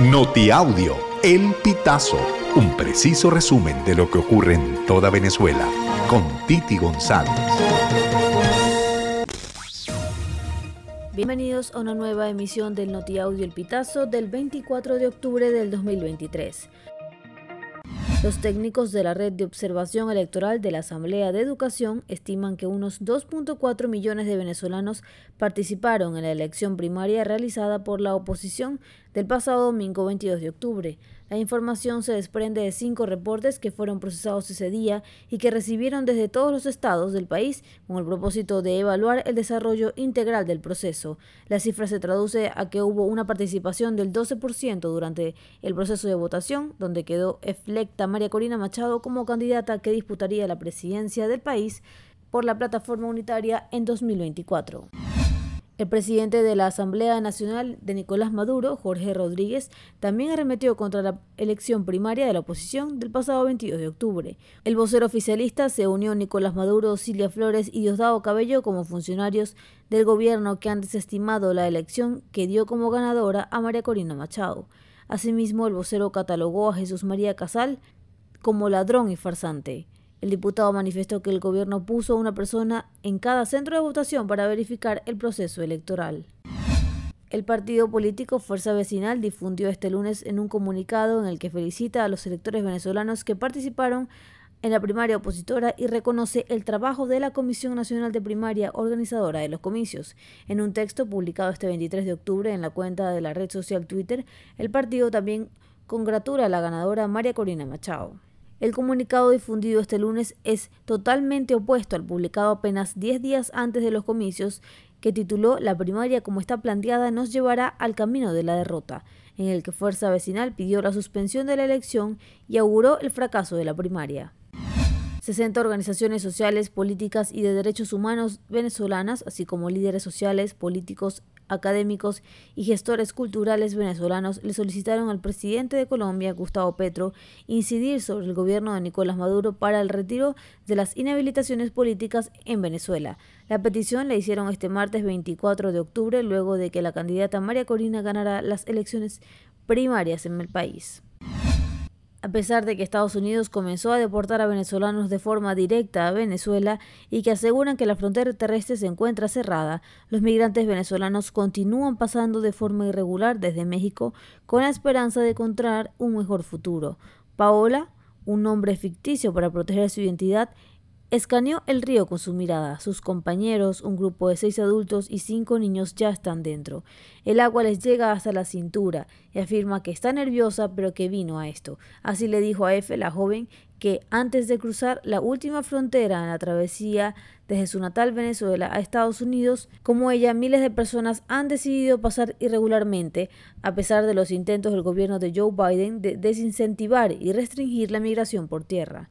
Notiaudio, El Pitazo, un preciso resumen de lo que ocurre en toda Venezuela, con Titi González. Bienvenidos a una nueva emisión del Notiaudio El Pitazo del 24 de octubre del 2023. Los técnicos de la Red de Observación Electoral de la Asamblea de Educación estiman que unos 2.4 millones de venezolanos participaron en la elección primaria realizada por la oposición del pasado domingo 22 de octubre. La información se desprende de cinco reportes que fueron procesados ese día y que recibieron desde todos los estados del país con el propósito de evaluar el desarrollo integral del proceso. La cifra se traduce a que hubo una participación del 12% durante el proceso de votación, donde quedó electa María Corina Machado como candidata que disputaría la presidencia del país por la plataforma unitaria en 2024. El presidente de la Asamblea Nacional de Nicolás Maduro, Jorge Rodríguez, también arremetió contra la elección primaria de la oposición del pasado 22 de octubre. El vocero oficialista se unió Nicolás Maduro, Silvia Flores y Diosdado Cabello como funcionarios del gobierno que han desestimado la elección que dio como ganadora a María Corina Machado. Asimismo, el vocero catalogó a Jesús María Casal como ladrón y farsante. El diputado manifestó que el gobierno puso a una persona en cada centro de votación para verificar el proceso electoral. El partido político Fuerza Vecinal difundió este lunes en un comunicado en el que felicita a los electores venezolanos que participaron en la primaria opositora y reconoce el trabajo de la Comisión Nacional de Primaria organizadora de los comicios. En un texto publicado este 23 de octubre en la cuenta de la red social Twitter, el partido también congratula a la ganadora María Corina Machado. El comunicado difundido este lunes es totalmente opuesto al publicado apenas 10 días antes de los comicios que tituló La primaria como está planteada nos llevará al camino de la derrota, en el que Fuerza Vecinal pidió la suspensión de la elección y auguró el fracaso de la primaria. 60 organizaciones sociales, políticas y de derechos humanos venezolanas, así como líderes sociales, políticos académicos y gestores culturales venezolanos le solicitaron al presidente de Colombia, Gustavo Petro, incidir sobre el gobierno de Nicolás Maduro para el retiro de las inhabilitaciones políticas en Venezuela. La petición la hicieron este martes 24 de octubre, luego de que la candidata María Corina ganara las elecciones primarias en el país. A pesar de que Estados Unidos comenzó a deportar a venezolanos de forma directa a Venezuela y que aseguran que la frontera terrestre se encuentra cerrada, los migrantes venezolanos continúan pasando de forma irregular desde México con la esperanza de encontrar un mejor futuro. Paola, un nombre ficticio para proteger su identidad, Escaneó el río con su mirada. Sus compañeros, un grupo de seis adultos y cinco niños ya están dentro. El agua les llega hasta la cintura y afirma que está nerviosa pero que vino a esto. Así le dijo a Efe, la joven, que antes de cruzar la última frontera en la travesía desde su natal Venezuela a Estados Unidos, como ella, miles de personas han decidido pasar irregularmente, a pesar de los intentos del gobierno de Joe Biden de desincentivar y restringir la migración por tierra.